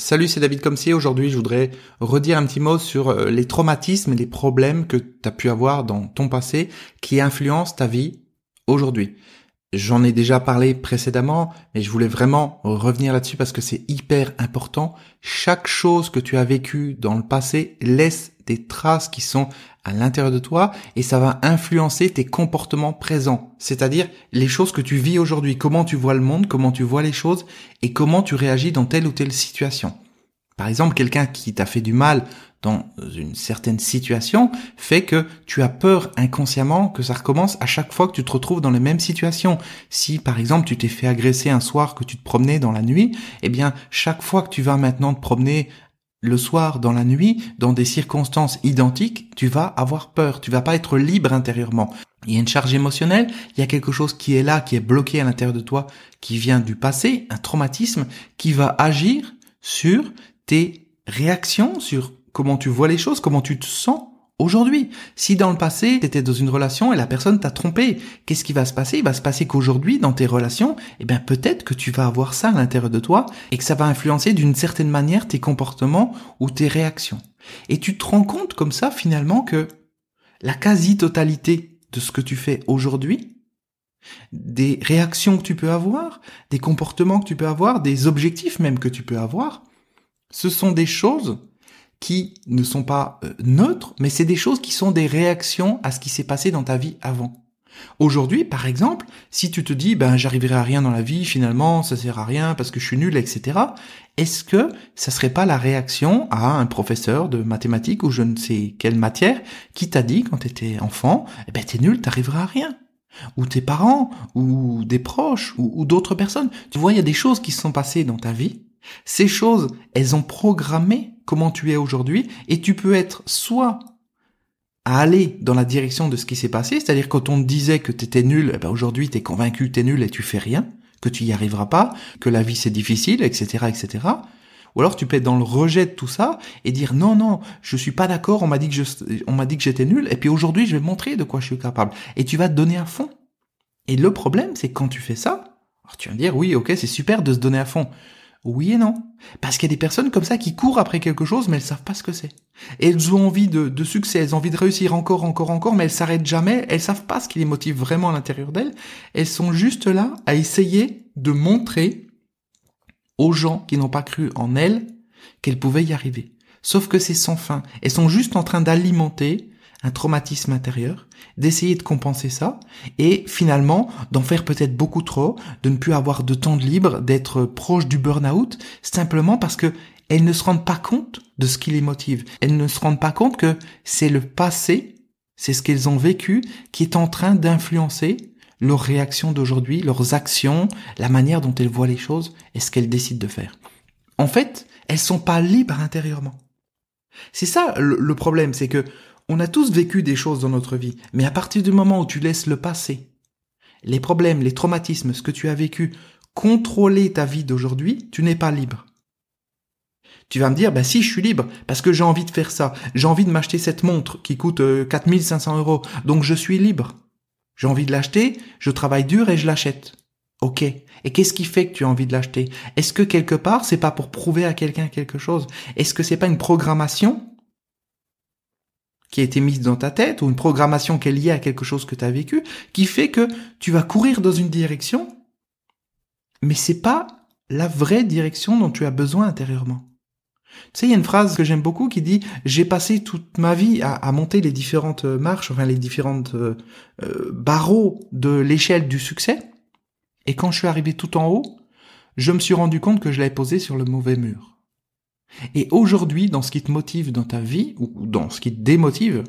Salut, c'est David Comsier. Aujourd'hui, je voudrais redire un petit mot sur euh, les traumatismes et les problèmes que tu as pu avoir dans ton passé qui influencent ta vie aujourd'hui. J'en ai déjà parlé précédemment, mais je voulais vraiment revenir là-dessus parce que c'est hyper important. Chaque chose que tu as vécue dans le passé laisse des traces qui sont à l'intérieur de toi et ça va influencer tes comportements présents, c'est-à-dire les choses que tu vis aujourd'hui, comment tu vois le monde, comment tu vois les choses et comment tu réagis dans telle ou telle situation. Par exemple, quelqu'un qui t'a fait du mal dans une certaine situation fait que tu as peur inconsciemment que ça recommence à chaque fois que tu te retrouves dans les mêmes situations. Si par exemple tu t'es fait agresser un soir que tu te promenais dans la nuit, eh bien chaque fois que tu vas maintenant te promener le soir dans la nuit, dans des circonstances identiques, tu vas avoir peur, tu vas pas être libre intérieurement. Il y a une charge émotionnelle, il y a quelque chose qui est là, qui est bloqué à l'intérieur de toi, qui vient du passé, un traumatisme, qui va agir sur tes réactions, sur comment tu vois les choses, comment tu te sens aujourd'hui. Si dans le passé, tu étais dans une relation et la personne t'a trompé, qu'est-ce qui va se passer? Il va se passer qu'aujourd'hui, dans tes relations, eh bien peut-être que tu vas avoir ça à l'intérieur de toi et que ça va influencer d'une certaine manière tes comportements ou tes réactions. Et tu te rends compte comme ça finalement que la quasi-totalité de ce que tu fais aujourd'hui, des réactions que tu peux avoir, des comportements que tu peux avoir, des objectifs même que tu peux avoir, ce sont des choses qui ne sont pas euh, neutres, mais c'est des choses qui sont des réactions à ce qui s'est passé dans ta vie avant. Aujourd'hui, par exemple, si tu te dis ben j'arriverai à rien dans la vie, finalement ça sert à rien parce que je suis nul, etc. Est-ce que ça serait pas la réaction à un professeur de mathématiques ou je ne sais quelle matière qui t'a dit quand t'étais enfant, eh ben t'es nul, t'arriveras à rien? Ou tes parents, ou des proches, ou, ou d'autres personnes. Tu vois, il y a des choses qui se sont passées dans ta vie ces choses, elles ont programmé comment tu es aujourd'hui et tu peux être soit à aller dans la direction de ce qui s'est passé, c'est-à-dire quand on te disait que tu étais nul, eh ben aujourd'hui tu es convaincu que tu es nul et tu fais rien, que tu y arriveras pas, que la vie c'est difficile, etc., etc. Ou alors tu peux être dans le rejet de tout ça et dire non non, je suis pas d'accord, on m'a dit que je, on m'a dit que j'étais nul et puis aujourd'hui je vais montrer de quoi je suis capable et tu vas te donner à fond. Et le problème c'est quand tu fais ça, alors tu vas me dire oui, OK, c'est super de se donner à fond. Oui et non. Parce qu'il y a des personnes comme ça qui courent après quelque chose, mais elles savent pas ce que c'est. Elles ont envie de, succès, elles ont envie de réussir encore, encore, encore, mais elles s'arrêtent jamais, elles savent pas ce qui les motive vraiment à l'intérieur d'elles. Elles sont juste là à essayer de montrer aux gens qui n'ont pas cru en elles qu'elles pouvaient y arriver. Sauf que c'est sans fin. Elles sont juste en train d'alimenter un traumatisme intérieur, d'essayer de compenser ça, et finalement d'en faire peut-être beaucoup trop, de ne plus avoir de temps de libre, d'être proche du burn-out, simplement parce que elles ne se rendent pas compte de ce qui les motive. Elles ne se rendent pas compte que c'est le passé, c'est ce qu'elles ont vécu, qui est en train d'influencer leurs réactions d'aujourd'hui, leurs actions, la manière dont elles voient les choses et ce qu'elles décident de faire. En fait, elles sont pas libres intérieurement. C'est ça le problème, c'est que on a tous vécu des choses dans notre vie, mais à partir du moment où tu laisses le passé, les problèmes, les traumatismes, ce que tu as vécu, contrôler ta vie d'aujourd'hui, tu n'es pas libre. Tu vas me dire, bah si, je suis libre, parce que j'ai envie de faire ça. J'ai envie de m'acheter cette montre qui coûte 4500 euh, euros, donc je suis libre. J'ai envie de l'acheter, je travaille dur et je l'achète. Ok. Et qu'est-ce qui fait que tu as envie de l'acheter? Est-ce que quelque part, c'est pas pour prouver à quelqu'un quelque chose? Est-ce que c'est pas une programmation? Qui a été mise dans ta tête ou une programmation qui est liée à quelque chose que tu as vécu qui fait que tu vas courir dans une direction mais c'est pas la vraie direction dont tu as besoin intérieurement. Tu sais, il y a une phrase que j'aime beaucoup qui dit j'ai passé toute ma vie à, monter les différentes marches, enfin les différentes euh, euh, barreaux de l'échelle du succès, et quand je suis arrivé tout en haut, je me suis rendu compte que je l'avais posé sur le mauvais mur. Et aujourd'hui, dans ce qui te motive dans ta vie, ou dans ce qui te démotive,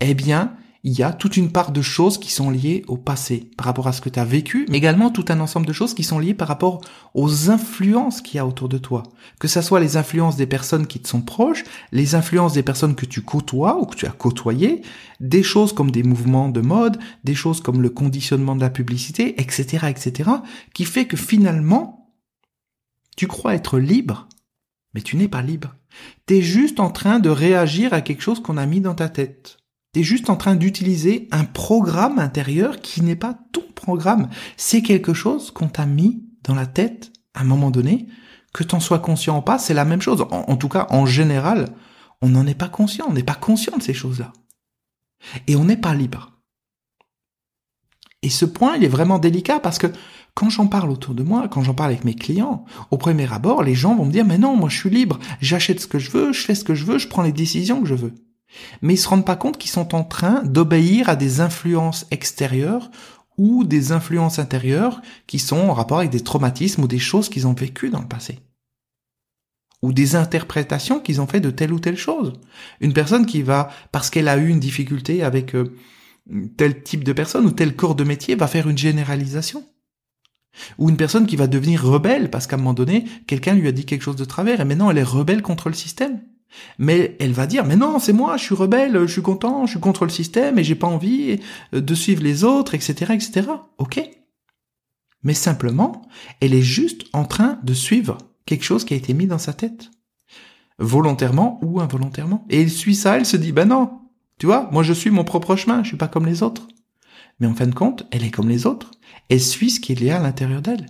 eh bien, il y a toute une part de choses qui sont liées au passé, par rapport à ce que tu as vécu, mais également tout un ensemble de choses qui sont liées par rapport aux influences qu'il y a autour de toi. Que ce soit les influences des personnes qui te sont proches, les influences des personnes que tu côtoies ou que tu as côtoyées, des choses comme des mouvements de mode, des choses comme le conditionnement de la publicité, etc., etc., qui fait que finalement, tu crois être libre, mais tu n'es pas libre. T'es juste en train de réagir à quelque chose qu'on a mis dans ta tête. T'es juste en train d'utiliser un programme intérieur qui n'est pas ton programme. C'est quelque chose qu'on t'a mis dans la tête à un moment donné Que t'en sois conscient ou pas, c'est la même chose. En, tout cas, en général, on n'en est pas conscient. On n'est pas conscient de ces choses-là. Et on n'est pas libre. Et ce point, il est vraiment délicat parce que quand j'en parle autour de moi, quand j'en parle avec mes clients, au premier abord, les gens vont me dire, mais non, moi je suis libre, j'achète ce que je veux, je fais ce que je veux, je prends les décisions que je veux. Mais ils se rendent pas compte qu'ils sont en train d'obéir à des influences extérieures ou des influences intérieures qui sont en rapport avec des traumatismes ou des choses qu'ils ont vécues dans le passé. Ou des interprétations qu'ils ont fait de telle ou telle chose. Une personne qui va, parce qu'elle a eu une difficulté avec euh, tel type de personne ou tel corps de métier, va faire une généralisation. Ou une personne qui va devenir rebelle parce qu'à un moment donné, quelqu'un lui a dit quelque chose de travers et maintenant elle est rebelle contre le système. Mais elle va dire, mais non, c'est moi, je suis rebelle, je suis content, je suis contre le système et j'ai pas envie euh, de suivre les autres, etc., etc. Ok. Mais simplement, elle est juste en train de suivre quelque chose qui a été mis dans sa tête. Volontairement ou involontairement. Et elle suit ça, elle se dit, ben non, tu vois, moi je suis mon propre chemin, je suis pas comme les autres. Mais en fin de compte, elle est comme les autres. Elle suit ce qu'il y a à l'intérieur d'elle.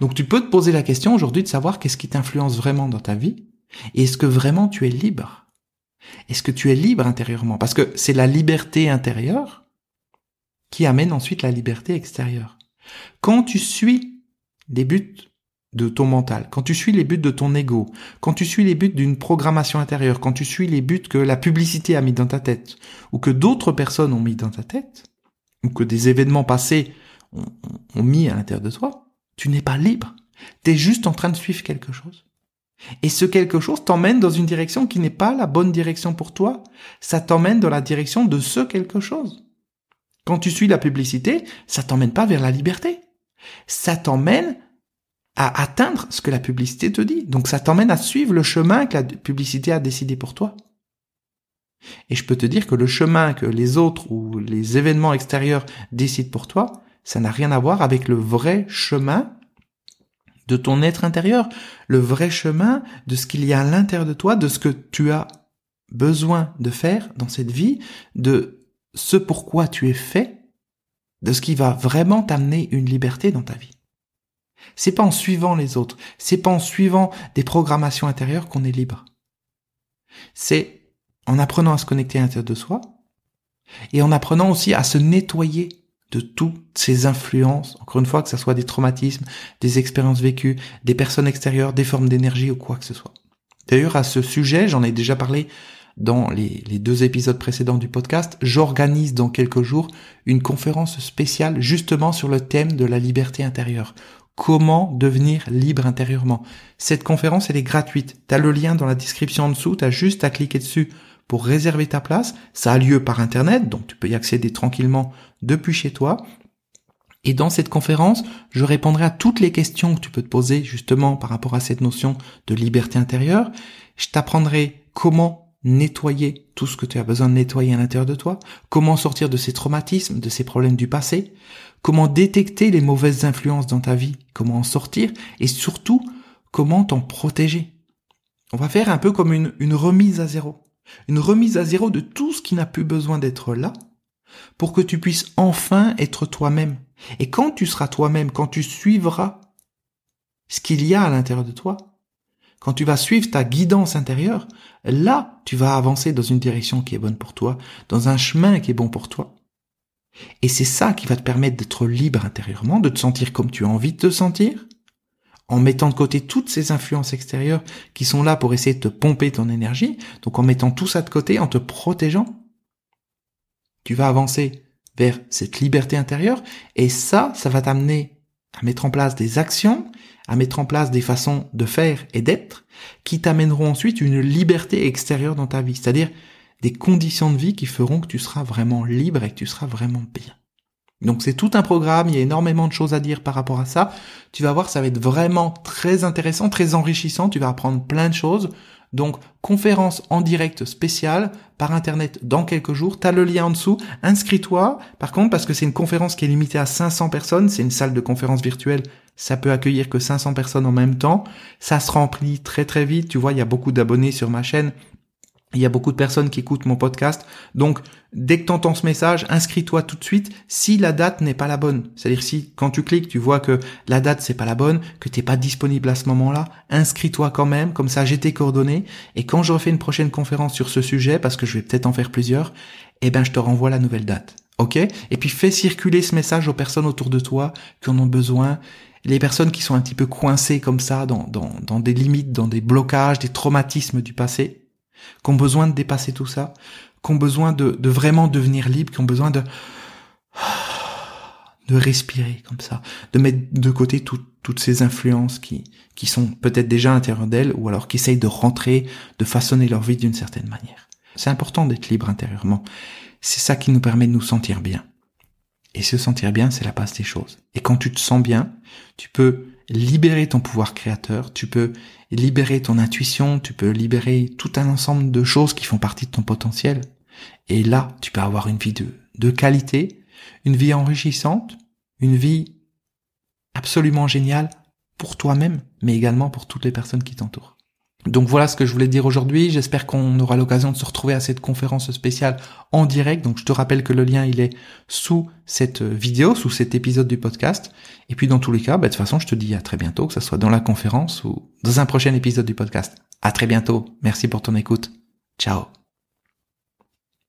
Donc tu peux te poser la question aujourd'hui de savoir qu'est-ce qui t'influence vraiment dans ta vie est-ce que vraiment tu es libre? Est-ce que tu es libre intérieurement? Parce que c'est la liberté intérieure qui amène ensuite la liberté extérieure. Quand tu suis les buts de ton mental, quand tu suis les buts de ton ego, quand tu suis les buts d'une programmation intérieure, quand tu suis les buts que la publicité a mis dans ta tête, ou que d'autres personnes ont mis dans ta tête, ou que des événements passés ont, mis à l'intérieur de toi, tu n'es pas libre. Tu es juste en train de suivre quelque chose. Et ce quelque chose t'emmène dans une direction qui n'est pas la bonne direction pour toi. Ça t'emmène dans la direction de ce quelque chose. Quand tu suis la publicité, ça t'emmène pas vers la liberté. Ça t'emmène à atteindre ce que la publicité te dit. Donc ça t'emmène à suivre le chemin que la publicité a décidé pour toi. Et je peux te dire que le chemin que les autres ou les événements extérieurs décident pour toi, ça n'a rien à voir avec le vrai chemin de ton être intérieur, le vrai chemin de ce qu'il y a à l'intérieur de toi, de ce que tu as besoin de faire dans cette vie, de ce pourquoi tu es fait, de ce qui va vraiment t'amener une liberté dans ta vie. C'est pas en suivant les autres, c'est pas en suivant des programmations intérieures qu'on est libre. C'est en apprenant à se connecter à l'intérieur de soi et en apprenant aussi à se nettoyer de toutes ces influences, encore une fois, que ce soit des traumatismes, des expériences vécues, des personnes extérieures, des formes d'énergie ou quoi que ce soit. D'ailleurs, à ce sujet, j'en ai déjà parlé dans les, deux épisodes précédents du podcast, j'organise dans quelques jours une conférence spéciale justement sur le thème de la liberté intérieure. Comment devenir libre intérieurement? Cette conférence, elle est gratuite. T'as le lien dans la description en dessous, t'as juste à cliquer dessus pour réserver ta place. Ça a lieu par Internet, donc tu peux y accéder tranquillement depuis chez toi. Et dans cette conférence, je répondrai à toutes les questions que tu peux te poser justement par rapport à cette notion de liberté intérieure. Je t'apprendrai comment nettoyer tout ce que tu as besoin de nettoyer à l'intérieur de toi, comment sortir de ces traumatismes, de ces problèmes du passé, comment détecter les mauvaises influences dans ta vie, comment en sortir et surtout comment t'en protéger. On va faire un peu comme une, une remise à zéro. Une remise à zéro de tout ce qui n'a plus besoin d'être là pour que tu puisses enfin être toi-même. Et quand tu seras toi-même, quand tu suivras ce qu'il y a à l'intérieur de toi, quand tu vas suivre ta guidance intérieure, là, tu vas avancer dans une direction qui est bonne pour toi, dans un chemin qui est bon pour toi. Et c'est ça qui va te permettre d'être libre intérieurement, de te sentir comme tu as envie de te sentir, en mettant de côté toutes ces influences extérieures qui sont là pour essayer de te pomper ton énergie, donc en mettant tout ça de côté, en te protégeant, tu vas avancer vers cette liberté intérieure et ça, ça va t'amener à mettre en place des actions, à mettre en place des façons de faire et d'être qui t'amèneront ensuite une liberté extérieure dans ta vie, c'est-à-dire des conditions de vie qui feront que tu seras vraiment libre et que tu seras vraiment bien. Donc c'est tout un programme, il y a énormément de choses à dire par rapport à ça. Tu vas voir, ça va être vraiment très intéressant, très enrichissant, tu vas apprendre plein de choses. Donc conférence en direct spéciale par internet dans quelques jours, tu as le lien en dessous, inscris-toi. Par contre, parce que c'est une conférence qui est limitée à 500 personnes, c'est une salle de conférence virtuelle, ça peut accueillir que 500 personnes en même temps. Ça se remplit très très vite, tu vois, il y a beaucoup d'abonnés sur ma chaîne. Il y a beaucoup de personnes qui écoutent mon podcast. Donc, dès que tu entends ce message, inscris-toi tout de suite si la date n'est pas la bonne. C'est-à-dire si quand tu cliques, tu vois que la date c'est pas la bonne, que t'es pas disponible à ce moment-là, inscris-toi quand même, comme ça j'ai tes coordonnées. Et quand je refais une prochaine conférence sur ce sujet, parce que je vais peut-être en faire plusieurs, eh ben je te renvoie la nouvelle date. Ok? Et puis fais circuler ce message aux personnes autour de toi qui en ont besoin les personnes qui sont un petit peu coincées comme ça dans, des limites, dans des blocages, des traumatismes du passé, qui ont besoin de dépasser tout ça, qui ont besoin de, de vraiment devenir libres, qui ont besoin de de respirer comme ça, de mettre de côté toutes ces influences qui, qui sont peut-être déjà à l'intérieur d'elles ou alors qui essayent de rentrer, de façonner leur vie d'une certaine manière. C'est important d'être libre intérieurement. C'est ça qui nous permet de nous sentir bien. Et se sentir bien, c'est la base des choses. Et quand tu te sens bien, tu peux libérer ton pouvoir créateur, tu peux libérer ton intuition, tu peux libérer tout un ensemble de choses qui font partie de ton potentiel. Et là, tu peux avoir une vie de, de qualité, une vie enrichissante, une vie absolument géniale pour toi-même, mais également pour toutes les personnes qui t'entourent. Donc voilà ce que je voulais dire aujourd'hui. J'espère qu'on aura l'occasion de se retrouver à cette conférence spéciale en direct. Donc je te rappelle que le lien il est sous cette vidéo, sous cet épisode du podcast. Et puis dans tous les cas, bah, de toute façon, je te dis à très bientôt, que ce soit dans la conférence ou dans un prochain épisode du podcast. À très bientôt. Merci pour ton écoute. Ciao.